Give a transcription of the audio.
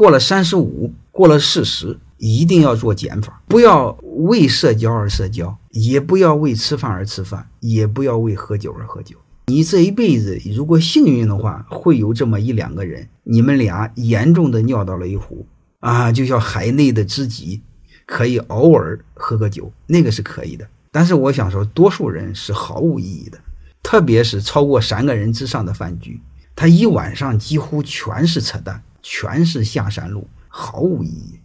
过了三十五，过了四十，一定要做减法，不要为社交而社交，也不要为吃饭而吃饭，也不要为喝酒而喝酒。你这一辈子，如果幸运的话，会有这么一两个人，你们俩严重的尿到了一壶啊，就像海内的知己，可以偶尔喝个酒，那个是可以的。但是我想说，多数人是毫无意义的，特别是超过三个人之上的饭局，他一晚上几乎全是扯淡，全是下山路，毫无意义。